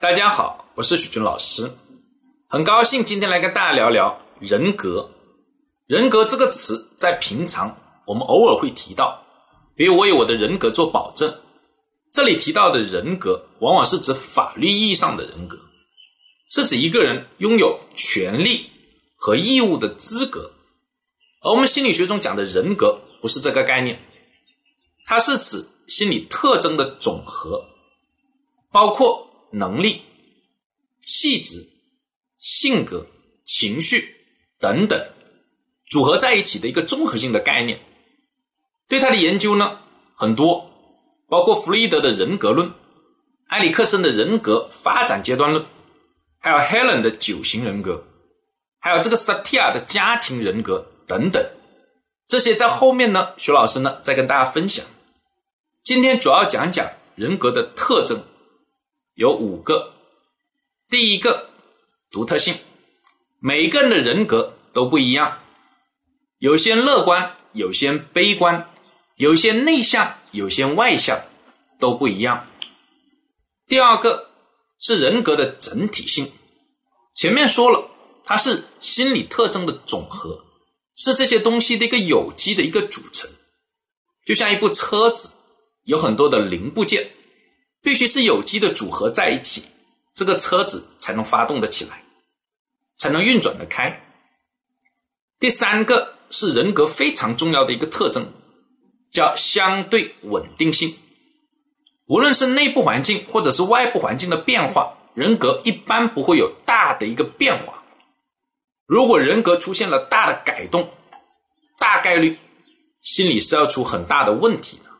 大家好，我是许军老师，很高兴今天来跟大家聊聊人格。人格这个词在平常我们偶尔会提到，比如我有我的人格做保证。这里提到的人格，往往是指法律意义上的人格，是指一个人拥有权利和义务的资格。而我们心理学中讲的人格，不是这个概念，它是指心理特征的总和，包括能力、气质、性格、情绪等等组合在一起的一个综合性的概念。对他的研究呢，很多。包括弗洛伊德的人格论、埃里克森的人格发展阶段论，还有 Helen 的九型人格，还有这个萨提亚的家庭人格等等，这些在后面呢，徐老师呢再跟大家分享。今天主要讲讲人格的特征，有五个。第一个，独特性，每个人的人格都不一样，有些乐观，有些悲观。有些内向，有些外向，都不一样。第二个是人格的整体性，前面说了，它是心理特征的总和，是这些东西的一个有机的一个组成。就像一部车子，有很多的零部件，必须是有机的组合在一起，这个车子才能发动的起来，才能运转的开。第三个是人格非常重要的一个特征。叫相对稳定性，无论是内部环境或者是外部环境的变化，人格一般不会有大的一个变化。如果人格出现了大的改动，大概率心理是要出很大的问题的。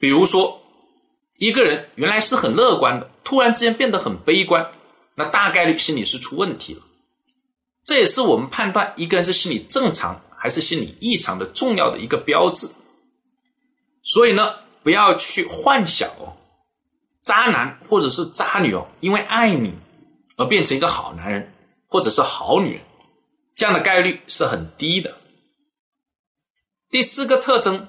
比如说，一个人原来是很乐观的，突然之间变得很悲观，那大概率心理是出问题了。这也是我们判断一个人是心理正常还是心理异常的重要的一个标志。所以呢，不要去幻想哦，渣男或者是渣女哦，因为爱你而变成一个好男人或者是好女人，这样的概率是很低的。第四个特征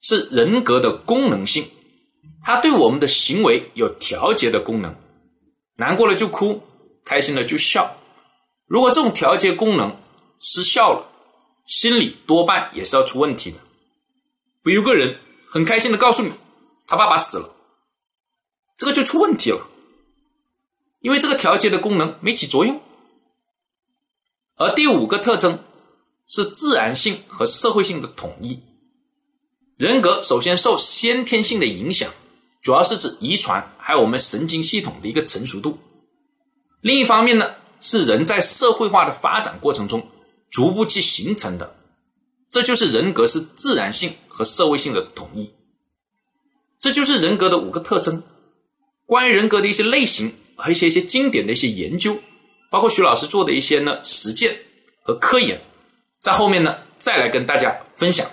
是人格的功能性，它对我们的行为有调节的功能，难过了就哭，开心了就笑。如果这种调节功能失效了，心理多半也是要出问题的。比如个人。很开心的告诉你，他爸爸死了，这个就出问题了，因为这个调节的功能没起作用。而第五个特征是自然性和社会性的统一。人格首先受先天性的影响，主要是指遗传还有我们神经系统的一个成熟度。另一方面呢，是人在社会化的发展过程中逐步去形成的，这就是人格是自然性。和社会性的统一，这就是人格的五个特征。关于人格的一些类型和一些一些经典的一些研究，包括徐老师做的一些呢实践和科研，在后面呢再来跟大家分享。